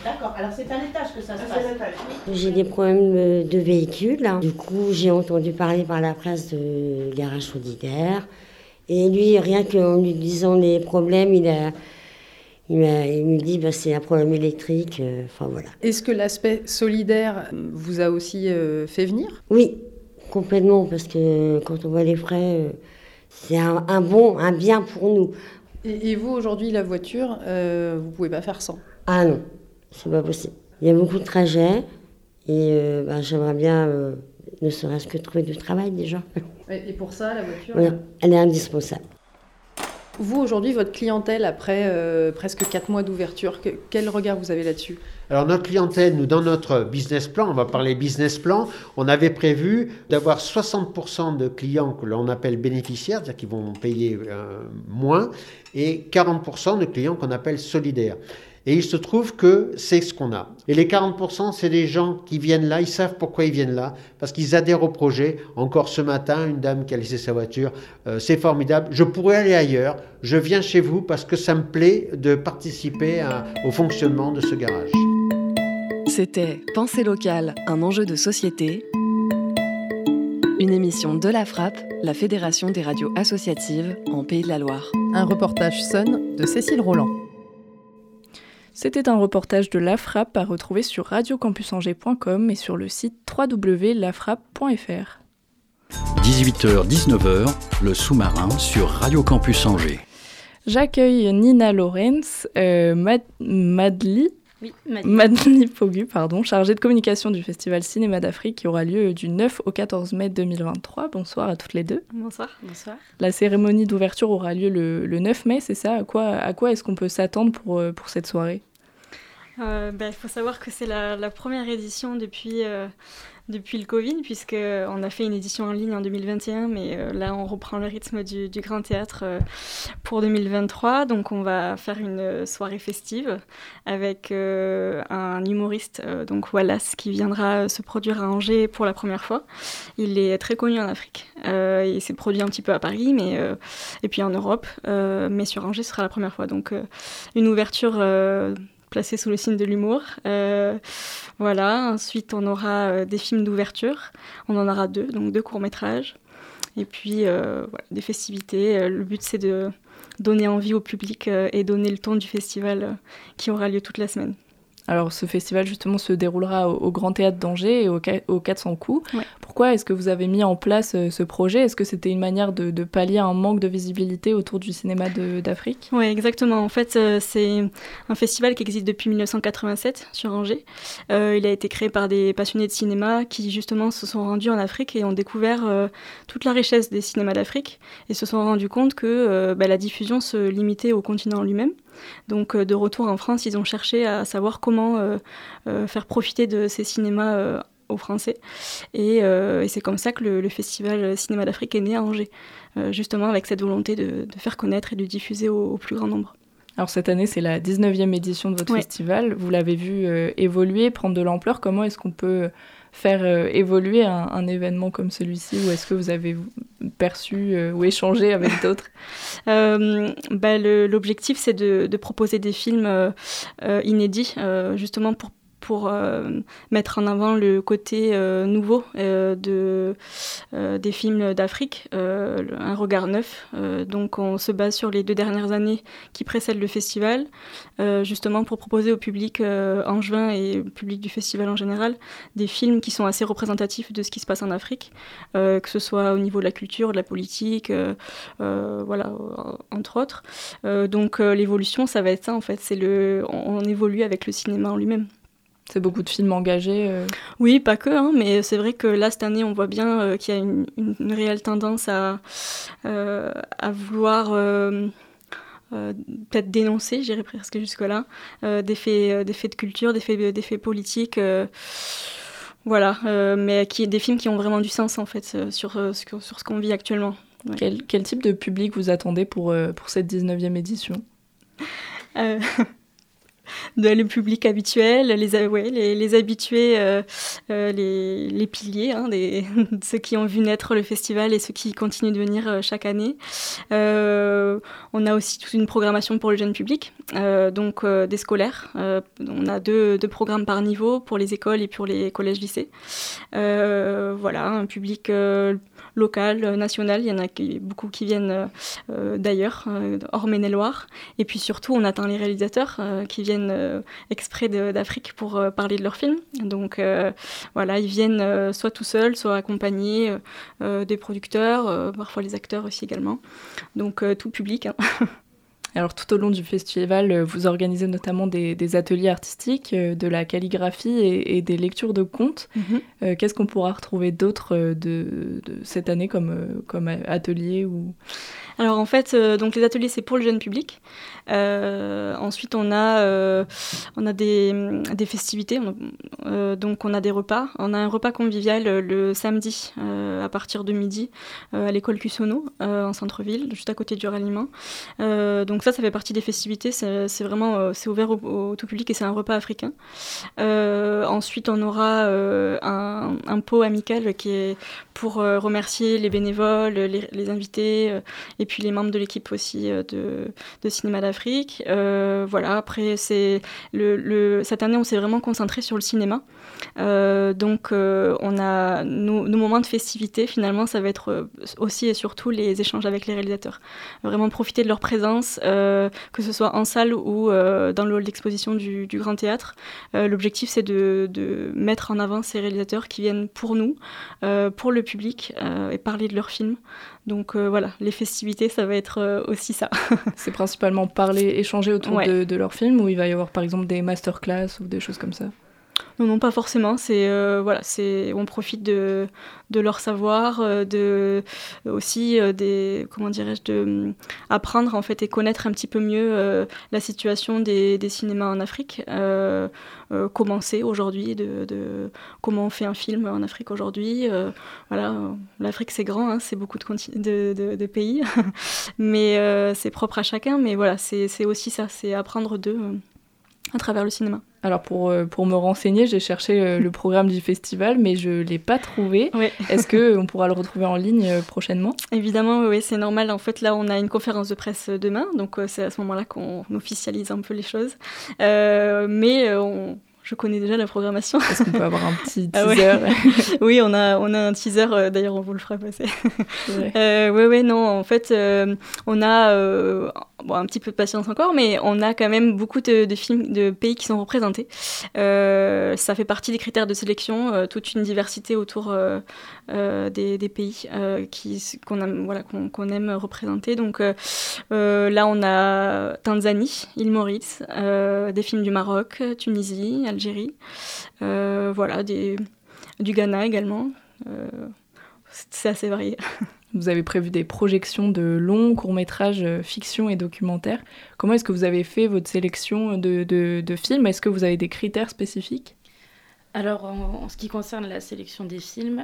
D'accord. Alors, c'est à l'étage que ça se ah, passe. J'ai des problèmes de véhicule. Du coup, j'ai entendu parler par la presse de garage solidaire. Et lui, rien qu'en lui disant les problèmes, il a. Il, me dit bah, c'est un problème électrique. Euh, enfin voilà. Est-ce que l'aspect solidaire vous a aussi euh, fait venir? Oui, complètement, parce que quand on voit les frais, euh, c'est un, un, bon, un bien pour nous. Et, vous, aujourd'hui, la voiture, euh, vous pouvez pas faire sans? Ah non, c'est pas possible. Il y a beaucoup de trajets et euh, bah, j'aimerais bien, euh, ne serait-ce que trouver du travail déjà. Et pour ça, la voiture Elle est indispensable. Vous, aujourd'hui, votre clientèle, après presque 4 mois d'ouverture, quel regard vous avez là-dessus? Alors notre clientèle, nous, dans notre business plan, on va parler business plan, on avait prévu d'avoir 60% de clients que l'on appelle bénéficiaires, c'est-à-dire qui vont payer moins, et 40% de clients qu'on appelle solidaires. Et il se trouve que c'est ce qu'on a. Et les 40%, c'est des gens qui viennent là, ils savent pourquoi ils viennent là, parce qu'ils adhèrent au projet. Encore ce matin, une dame qui a laissé sa voiture, euh, c'est formidable, je pourrais aller ailleurs, je viens chez vous parce que ça me plaît de participer au fonctionnement de ce garage. C'était Pensée locale, un enjeu de société. Une émission de la Frappe, la Fédération des radios associatives en Pays de la Loire. Un reportage sonne de Cécile Roland. C'était un reportage de La Frappe à retrouver sur radiocampusangers.com et sur le site www.lafrappe.fr. 18h-19h, le sous-marin sur Radio Campus Angers. J'accueille Nina Lorenz, euh, Madly, oui, Madly Pogu, pardon, chargée de communication du Festival Cinéma d'Afrique qui aura lieu du 9 au 14 mai 2023. Bonsoir à toutes les deux. Bonsoir. Bonsoir. La cérémonie d'ouverture aura lieu le, 9 mai, c'est ça? À quoi, à quoi est-ce qu'on peut s'attendre pour, euh, pour cette soirée? Bah, Il faut savoir que c'est la, la, première édition depuis depuis le Covid, puisqu'on a fait une édition en ligne en 2021, mais euh, là, on reprend le rythme du, Grand Théâtre euh, pour 2023. Donc, on va faire une soirée festive avec euh, un humoriste, donc Wallace, qui viendra se produire à Angers pour la première fois. Il est très connu en Afrique. il s'est produit un petit peu à Paris, mais, et puis en Europe, mais sur Angers, ce sera la première fois. Donc, une ouverture placé sous le signe de l'humour. Euh, voilà, ensuite on aura euh, des films d'ouverture, on en aura deux, donc deux courts-métrages. Et puis euh, des festivités. Le but c'est de donner envie au public et donner le ton du festival qui aura lieu toute la semaine. Alors ce festival justement se déroulera au, Grand Théâtre d'Angers et au, au 400 coups. Pourquoi est-ce que vous avez mis en place euh, ce projet? Est-ce que c'était une manière de, pallier un manque de visibilité autour du cinéma d'Afrique? Oui, exactement. En fait, euh, c'est un festival qui existe depuis 1987 sur Angers. Euh, il a été créé par des passionnés de cinéma qui justement se sont rendus en Afrique et ont découvert toute la richesse des cinémas d'Afrique et se sont rendus compte que bah, la diffusion se limitait au continent lui-même. Donc de retour en France, ils ont cherché à savoir comment faire profiter de ces cinémas aux Français. Et, c'est comme ça que le, Festival Cinéma d'Afrique est né à Angers, justement avec cette volonté de, faire connaître et de diffuser au, plus grand nombre. Alors cette année, c'est la 19e édition de votre festival. Vous l'avez vu évoluer, prendre de l'ampleur. Comment est-ce qu'on peut faire évoluer un, événement comme celui-ci? Ou est-ce que vous avez perçu ou échangé avec d'autres? Bah, L'objectif, c'est de, de, proposer des films inédits, justement pour pour euh, mettre en avant le côté euh, nouveau euh, de, des films d'Afrique, un regard neuf. donc on se base sur les deux dernières années qui précèdent le festival, justement pour proposer au public en juin et au public du festival en général des films qui sont assez représentatifs de ce qui se passe en Afrique, que ce soit au niveau de la culture, de la politique, voilà, entre autres. donc l'évolution, ça va être ça en fait, c'est le, on évolue avec le cinéma en lui-même. C'est beaucoup de films engagés. Euh. Oui, pas que, hein, mais c'est vrai que là, cette année, on voit bien euh, qu'il y a une, réelle tendance à, euh, à vouloir peut-être dénoncer, j'irai presque jusque-là, des, faits, des faits de culture, des faits, des faits politiques. voilà, mais qui, des films qui ont vraiment du sens, en fait, sur, sur, sur ce qu'on vit actuellement. Quel, quel, type de public vous attendez pour, pour cette 19e édition? le public habituel, les, les habitués, euh, euh, les, piliers, hein, ceux qui ont vu naître le festival et ceux qui continuent de venir euh, chaque année. on a aussi toute une programmation pour le jeune public, donc des scolaires. on a deux, programmes par niveau pour les écoles et pour les collèges-lycées. voilà, un public local, euh, national. Il y en a beaucoup qui viennent euh, euh, d'ailleurs, hors Maine-et-Loire. Et puis surtout, on attend les réalisateurs qui viennent exprès d'Afrique pour parler de leurs films. Donc voilà, ils viennent soit tout seuls, soit accompagnés des producteurs, parfois les acteurs aussi également. Donc tout public. Hein. Alors tout au long du festival, euh, vous organisez notamment des, ateliers artistiques, euh, de la calligraphie et, des lectures de contes. Mhm. Euh, qu'est-ce qu'on pourra retrouver d'autre de, cette année comme, comme atelier ou... Alors en fait, donc les ateliers c'est pour le jeune public. ensuite on a, on a des, festivités, donc on a des repas. On a un repas convivial le samedi à partir de midi à l'école Cussonneau en centre-ville, juste à côté du ralliement. donc ça, ça fait partie des festivités. C'est vraiment euh, ouvert au, tout public et c'est un repas africain. Euh, ensuite, on aura euh, un, pot amical qui est pour remercier les bénévoles, les, invités puis les membres de l'équipe aussi de, Cinéma d'Afrique. voilà. Après, cette année, on s'est vraiment concentré sur le cinéma. Donc, on a nos, nos, moments de festivité. Finalement, ça va être aussi et surtout les échanges avec les réalisateurs. Vraiment profiter de leur présence. Euh, que ce soit en salle ou euh, dans le hall d'exposition du, Grand Théâtre. Euh, l'objectif, c'est de, mettre en avant ces réalisateurs qui viennent pour nous, pour le public, et parler de leurs films. Donc voilà, les festivités, ça va être aussi ça. c'est principalement parler, échanger autour de, de leurs films, ou il va y avoir par exemple des masterclass ou des choses comme ça? Non, non, pas forcément. C'est voilà, c'est on profite de, leur savoir, de aussi des comment dirais-je, de apprendre en fait et connaître un petit peu mieux la situation des, cinémas en Afrique. comment c'est aujourd'hui, de, comment on fait un film en Afrique aujourd'hui. voilà, l'Afrique c'est grand, hein, c'est beaucoup de, de, de pays, mais c'est propre à chacun. Mais voilà, c'est aussi ça, c'est apprendre d'eux à travers le cinéma. Alors pour, euh, pour me renseigner, j'ai cherché euh, le programme du festival, mais je ne l'ai pas trouvé. Est-ce qu'on pourra le retrouver en ligne euh, prochainement? Évidemment, oui, c'est normal. En fait, là, on a une conférence de presse demain, donc c'est à ce moment-là qu'on officialise un peu les choses. mais on, je connais déjà la programmation. Est-ce qu'on peut avoir un petit ah teaser Oui, on a, on a un teaser, euh, d'ailleurs on vous le fera passer. Oui, euh, oui, non, en fait, euh, on a bon, un petit peu de patience encore, mais on a quand même beaucoup de, films de pays qui sont représentés. ça fait partie des critères de sélection, toute une diversité autour des, des, pays qu'on aime, voilà, qu'on aime représenter. Donc là, on a Tanzanie, île Maurice, des films du Maroc, Tunisie, Algérie. Euh, voilà, du Ghana également. Euh, c'est assez varié. Vous avez prévu des projections de longs courts-métrages euh, fiction et documentaires. Comment est-ce que vous avez fait votre sélection de, films? Est-ce que vous avez des critères spécifiques? Alors, en, ce qui concerne la sélection des films,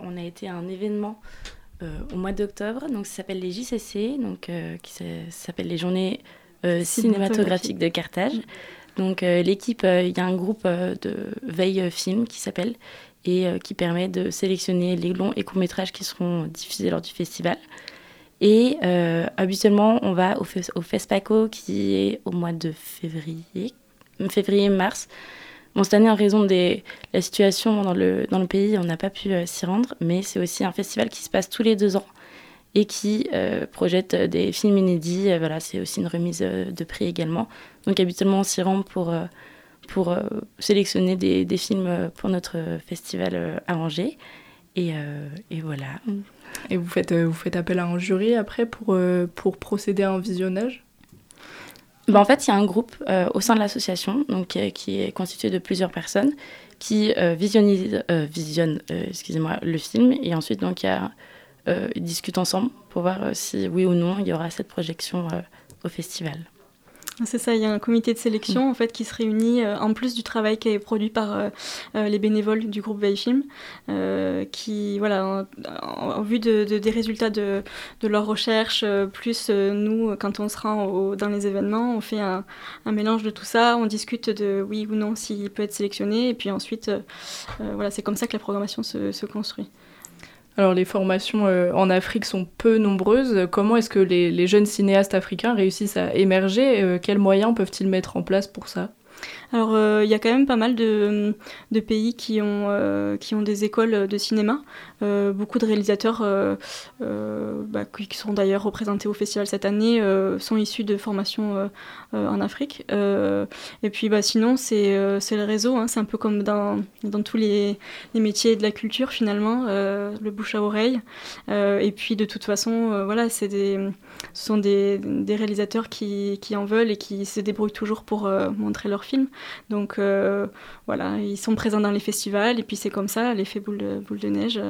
on a été à un événement au mois d'octobre, donc ça s'appelle les JCC, donc qui s'appelle les Journées cinématographiques de Carthage. Donc euh, l'équipe, euh, il y a un groupe euh, de veille film qui s'appelle et qui permet de sélectionner les longs et courts métrages qui seront diffusés lors du festival. Et habituellement, on va au, au FESPACO qui est au mois de février, février-mars. Cette année, en raison de la situation dans le, pays, on n'a pas pu s'y rendre, mais c'est aussi un festival qui se passe tous les deux ans et qui euh, projette des films inédits. Euh, voilà, c'est aussi une remise euh, de prix également. Donc habituellement, on s'y rend pour, sélectionner des, films pour notre festival à Angers. Et, voilà. Et vous faites, appel à un jury après pour procéder à un visionnage? Ben, en fait, il y a un groupe au sein de l'association donc, qui est constitué de plusieurs personnes qui visionnent, visionnent le film. Et ensuite, donc, euh, ils discutent ensemble pour voir euh, si oui ou non il y aura cette projection euh, au festival. C'est ça, il y a un comité de sélection en fait qui se réunit en plus du travail qui est produit par les bénévoles du groupe Veillefilm, qui voilà, en, vue de, des résultats de, de leurs recherches, plus nous quand on se rend dans les événements, on fait un, un, mélange de tout ça, on discute de oui ou non s'il peut être sélectionné, et puis ensuite voilà, c'est comme ça que la programmation se, se construit. Alors les formations euh, en Afrique sont peu nombreuses. Comment est-ce que les, jeunes cinéastes africains réussissent à émerger euh, Quels moyens peuvent-ils mettre en place pour ça? Alors, euh, il y a quand même pas mal de, pays qui ont, euh, qui ont des écoles de cinéma. Euh, beaucoup de réalisateurs bah, qui sont d'ailleurs représentés au festival cette année sont issus de formations en Afrique. et puis, bah, sinon, c'est le réseau. Hein. c'est un peu comme dans, dans tous les, les, métiers de la culture, finalement, le bouche à oreille. et puis, de toute façon, voilà, c'est des, ce sont des, des réalisateurs qui, qui, en veulent et qui se débrouillent toujours pour montrer leurs films. Donc euh, voilà, ils sont présents dans les festivals et puis c'est comme ça, l'effet boule de, boule de neige.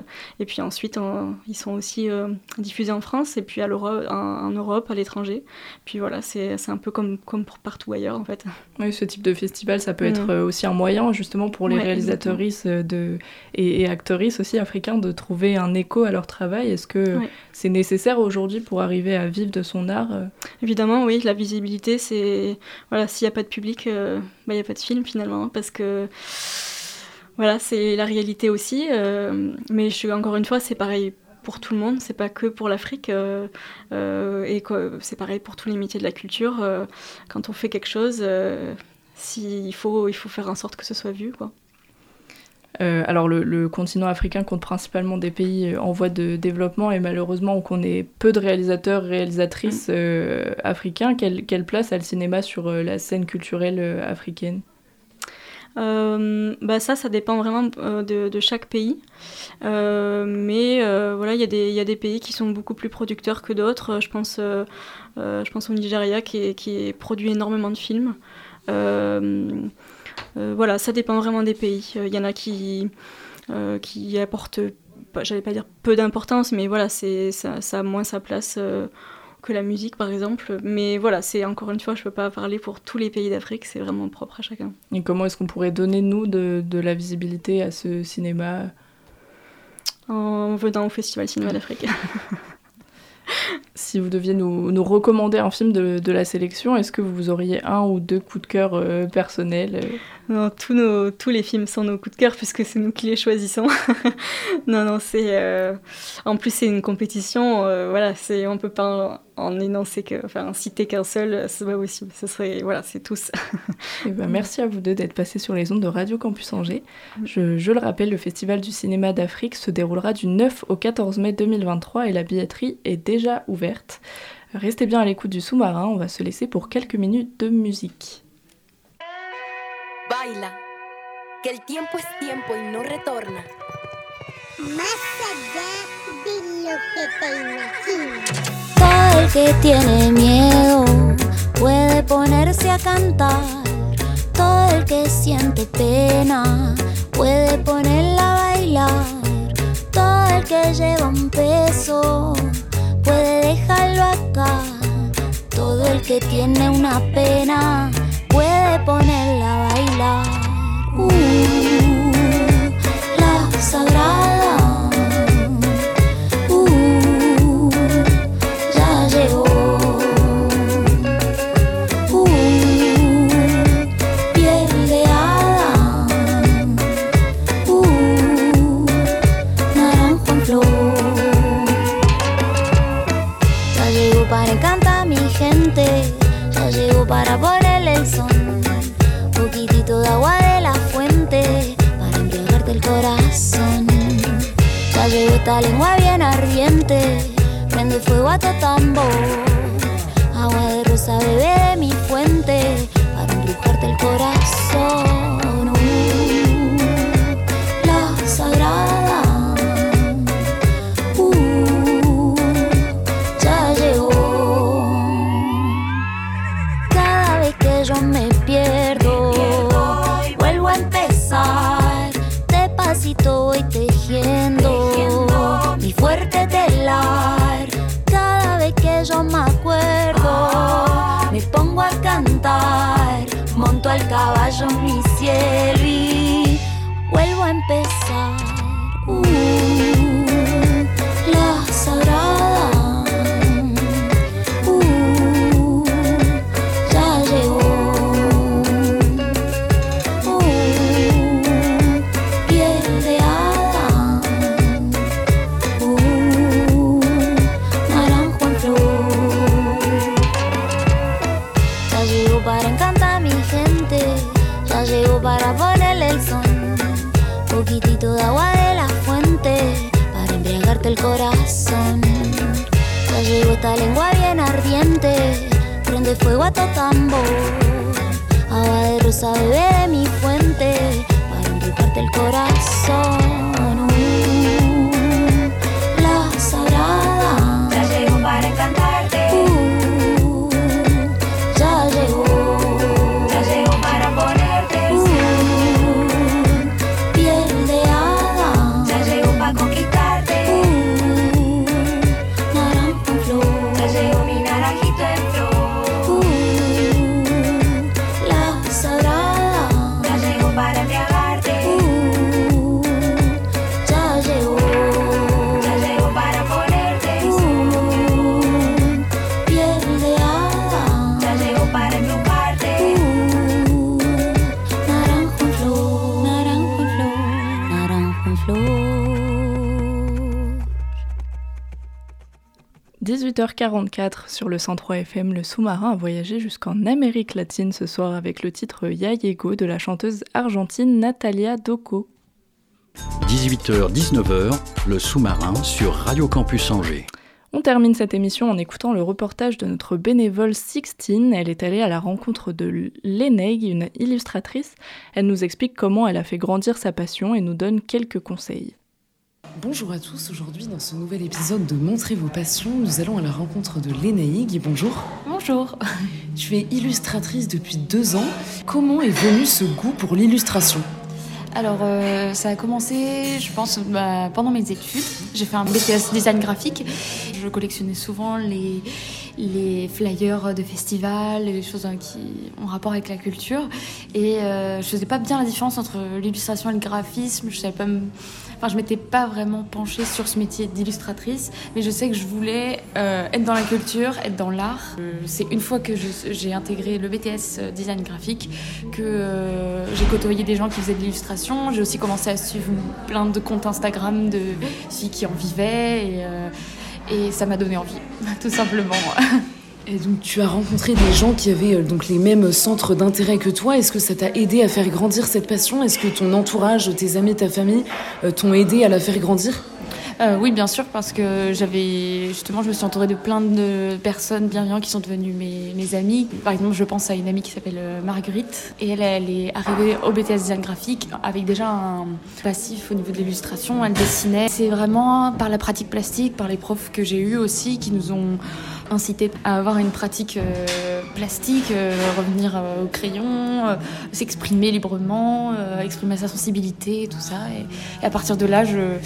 Et puis ensuite, ils sont aussi euh, diffusés en France et puis à en, Europe, à l'étranger. Puis voilà, c'est un peu comme, comme pour partout ailleurs en fait. Oui, ce type de festival, ça peut mm. être aussi un moyen justement pour les réalisatrices de, et, et actrices aussi africains de trouver un écho à leur travail. Est-ce que c'est nécessaire aujourd'hui pour arriver à vivre de son art euh? Évidemment, oui, la visibilité, c'est... Voilà, s'il n'y a pas de public, bah, n'y a pas de film finalement, parce que voilà, c'est la réalité aussi. Euh, mais je, encore une fois, c'est pareil pour tout le monde, c'est pas que pour l'Afrique, euh, euh, et c'est pareil pour tous les métiers de la culture. quand on fait quelque chose, il, faut, il faut faire en sorte que ce soit vu. Quoi. Alors le, continent africain compte principalement des pays en voie de développement et malheureusement on connaît peu de réalisateurs, réalisatrices mm. africains. Quelle, quelle, place a le cinéma sur la scène culturelle africaine? Euh, bah ça, ça dépend vraiment euh, de, chaque pays. Euh, mais voilà, il y, y, a des pays qui sont beaucoup plus producteurs que d'autres. Je pense, je pense au Nigeria qui, qui produit énormément de films. Voilà, ça dépend vraiment des pays. Il y en a qui, qui apportent, j'allais pas dire peu d'importance, mais voilà, c'est, ça, ça, a moins sa place que la musique par exemple. Mais voilà, c'est encore une fois, je peux pas parler pour tous les pays d'Afrique, c'est vraiment propre à chacun. Et comment est-ce qu'on pourrait donner, nous, de, de la visibilité à ce cinéma? En venant au Festival Cinéma d'Afrique. si vous deviez nous, nous recommander un film de, de la sélection, est-ce que vous auriez un ou deux coups de cœur euh, personnels euh? Non, tous, nos, tous les films sont nos coups de cœur puisque c'est nous qui les choisissons. non, non, c'est. Euh, en plus, c'est une compétition. Euh, voilà, c'est on peut pas en, énoncer que, enfin, citer qu'un seul, c'est pas possible. Ce serait, voilà, c'est tous. Et eh ben, merci à vous deux d'être passés sur les ondes de Radio Campus Angers. Je, je le rappelle, le Festival du cinéma d'Afrique se déroulera du 9 au 14 mai 2023 et la billetterie est déjà ouverte. Restez bien à l'écoute du sous-marin, on va se laisser pour quelques minutes de musique. Baila, que el tiempo es tiempo y no retorna. Más allá de lo que te imaginas. El que tiene miedo puede ponerse a cantar. Todo el que siente pena puede ponerla a bailar. Todo el que lleva un peso puede dejarlo acá. Todo el que tiene una pena puede ponerla a bailar. Uh, la sagrada. Para ponerle el son. Poquitito de agua de la fuente para embriagarte el corazón. Ya llegó esta lengua bien ardiente. Prende fuego a tu tambor. Agua de rosa, bebé de mi fuente para embrujarte el corazón. Caballo en esta lengua bien ardiente, prende fuego a tu tambor. Agua de rosa, bebé de mi fuente, para embrujarte el corazón. carajita 18h44 sur le 103 FM, le sous-marin a voyagé jusqu'en Amérique latine ce soir avec le titre Yayego de la chanteuse argentine Natalia Doco. 18h-19h, le sous-marin sur Radio Campus Angers. On termine cette émission en écoutant le reportage de notre bénévole Sixtine. Elle est allée à la rencontre de Leneg, une illustratrice. Elle nous explique comment elle a fait grandir sa passion et nous donne quelques conseils. Bonjour à tous, aujourd'hui dans ce nouvel épisode de Montrer vos passions, nous allons à la rencontre de Lénaïg. Bonjour. Bonjour. Tu es illustratrice depuis deux ans. Comment est venu ce goût pour l'illustration? Alors, euh, ça a commencé, je pense, bah, pendant mes études. J'ai fait un BTS design graphique. Je collectionnais souvent les, les flyers de festivals, les choses qui ont rapport avec la culture. Et euh, je faisais pas bien la différence entre l'illustration et le graphisme. Je savais pas Enfin, je m'étais pas vraiment penchée sur ce métier d'illustratrice, mais je sais que je voulais euh, être dans la culture, être dans l'art. Euh, c'est une fois que j'ai intégré le BTS euh, design graphique que j'ai côtoyé des gens qui faisaient de l'illustration. J'ai aussi commencé à suivre plein de comptes Instagram de filles qui en vivaient et, et ça m'a donné envie, tout simplement. Et donc tu as rencontré des gens qui avaient euh, donc les mêmes centres d'intérêt que toi. Est-ce que ça t'a aidé à faire grandir cette passion? Est-ce que ton entourage, tes amis, ta famille euh, t'ont aidé à la faire grandir? Euh, oui, bien sûr, parce que j'avais justement, je me suis entourée de plein de personnes bienveillantes qui sont devenues mes, amies. Par exemple, je pense à une amie qui s'appelle euh, Marguerite, et elle, elle est arrivée au BTS design graphique avec déjà un passif au niveau de l'illustration. Elle dessinait. C'est vraiment par la pratique plastique, par les profs que j'ai eus aussi, qui nous ont incité à avoir une pratique euh, plastique, revenir au crayon, s'exprimer librement, exprimer sa sensibilité, tout ça. Et, à partir de là, je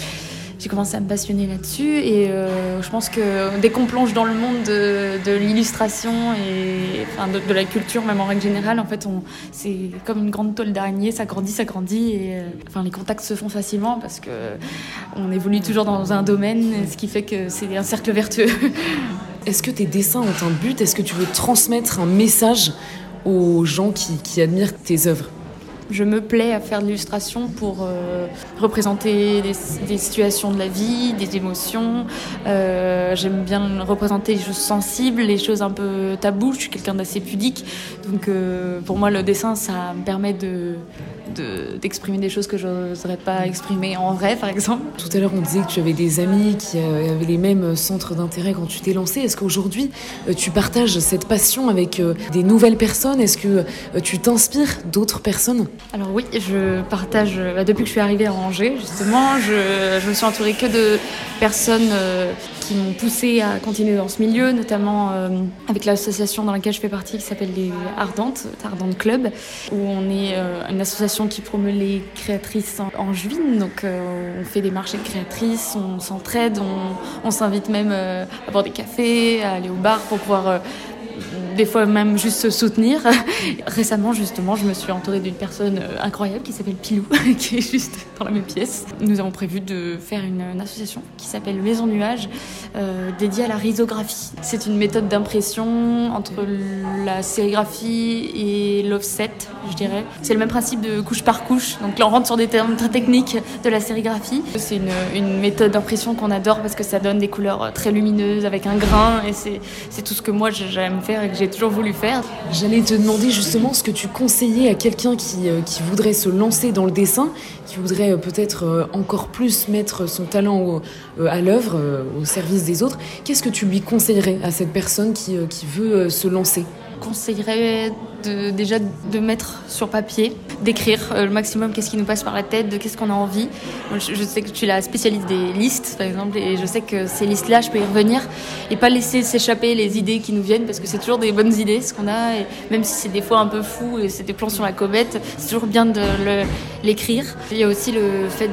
j'ai commencé à me passionner là-dessus et euh, je pense que dès qu'on plonge dans le monde de, l'illustration et enfin, de, la culture même en règle générale en fait c'est comme une grande toile d'araignée ça grandit ça grandit et euh, enfin les contacts se font facilement parce que on évolue toujours dans un domaine ce qui fait que c'est un cercle vertueux. Est-ce que tes dessins ont un but? Est-ce que tu veux transmettre un message aux gens qui, qui admirent tes œuvres? Je me plais à faire de l'illustration pour euh, représenter des, situations de la vie, des émotions. Euh, j'aime bien représenter les choses sensibles, les choses un peu taboues. Je suis quelqu'un d'assez pudique. Donc euh, pour moi, le dessin, ça me permet de, d'exprimer des choses que je n'oserais pas exprimer en vrai, par exemple. Tout à l'heure, on disait que tu avais des amis qui euh, avaient les mêmes centres d'intérêt quand tu t'es lancé. Est-ce qu'aujourd'hui, euh, tu partages cette passion avec euh, des nouvelles personnes? Est-ce que tu t'inspires d'autres personnes? Alors oui, je partage, bah, depuis que je suis arrivée à Angers, justement, je, je me suis entourée que de personnes qui m'ont poussé à continuer dans ce milieu, notamment euh, avec l'association dans laquelle je fais partie qui s'appelle les Ardentes, Ardentes Club, où on est euh, une association qui promeut les créatrices en, en Donc euh, on fait des marchés créatrices, on s'entraide, on, on s'invite même à boire des cafés, à aller au bar pour pouvoir des fois même juste se soutenir. Récemment, justement, je me suis entourée d'une personne euh, incroyable qui s'appelle Pilou, qui est juste dans la même pièce. Nous avons prévu de faire une, association qui s'appelle Maison Nuage, euh, dédiée à la risographie. C'est une méthode d'impression entre la sérigraphie et l'offset, je dirais. C'est le même principe de couche par couche. Donc là, on rentre sur des termes très techniques de la sérigraphie. C'est une, une méthode d'impression qu'on adore parce que ça donne des couleurs très lumineuses avec un grain et c'est tout ce que moi j'aime faire et que j'ai toujours voulu faire. J'allais te demander justement ce que tu conseillais à quelqu'un qui, euh, qui voudrait se lancer dans le dessin, qui voudrait euh, peut-être euh, encore plus mettre son talent à l'œuvre, au service des autres. Qu'est-ce que tu lui conseillerais à cette personne qui, qui veut se lancer? Conseillerais de, déjà de mettre sur papier, d'écrire euh, le maximum qu'est-ce qui nous passe par la tête, de qu'est-ce qu'on a envie. Je, sais que tu es la spécialiste des listes, par exemple, et je sais que ces listes-là, je peux y revenir et pas laisser s'échapper les idées qui nous viennent, parce que c'est toujours des bonnes idées ce qu'on a, et même si c'est des fois un peu fou et c'est des plans sur la comète, c'est toujours bien de l'écrire. Il y a aussi le fait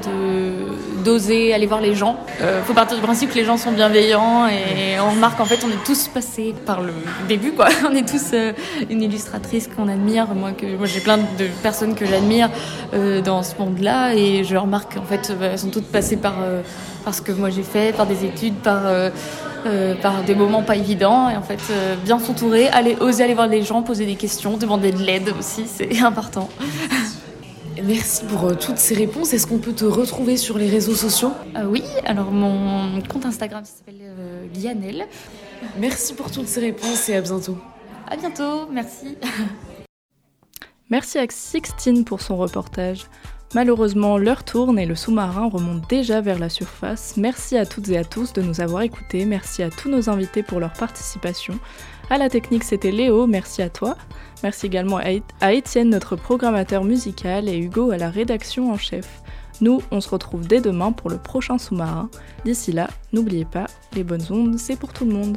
d'oser aller voir les gens. Il euh, faut partir du principe que les gens sont bienveillants et on remarque en fait on est tous passés par le début quoi. On est tous euh, une illustratrice qu'on admire. Moi, que, moi j'ai plein de personnes que j'admire euh, dans ce monde-là et je remarque qu'en fait, euh, elles sont toutes passées par, par ce que moi j'ai fait, par des études, par, par des moments pas évidents. Et en fait, bien s'entourer, aller, oser aller voir les gens, poser des questions, demander de l'aide aussi, c'est important. Merci pour toutes ces réponses. Est-ce qu'on peut te retrouver sur les réseaux sociaux? Oui, alors mon compte Instagram s'appelle Guyanel. Merci pour toutes ces réponses et à bientôt. À bientôt, merci. Merci à Sixtine pour son reportage. Malheureusement, l'heure tourne et le sous-marin remonte déjà vers la surface. Merci à toutes et à tous de nous avoir écoutés. Merci à tous nos invités pour leur participation. À la technique, c'était Léo, merci à toi. Merci également à Étienne, notre programmateur musical, et Hugo à la rédaction en chef. Nous, on se retrouve dès demain pour le prochain sous-marin. D'ici là, n'oubliez pas, les bonnes ondes, c'est pour tout le monde.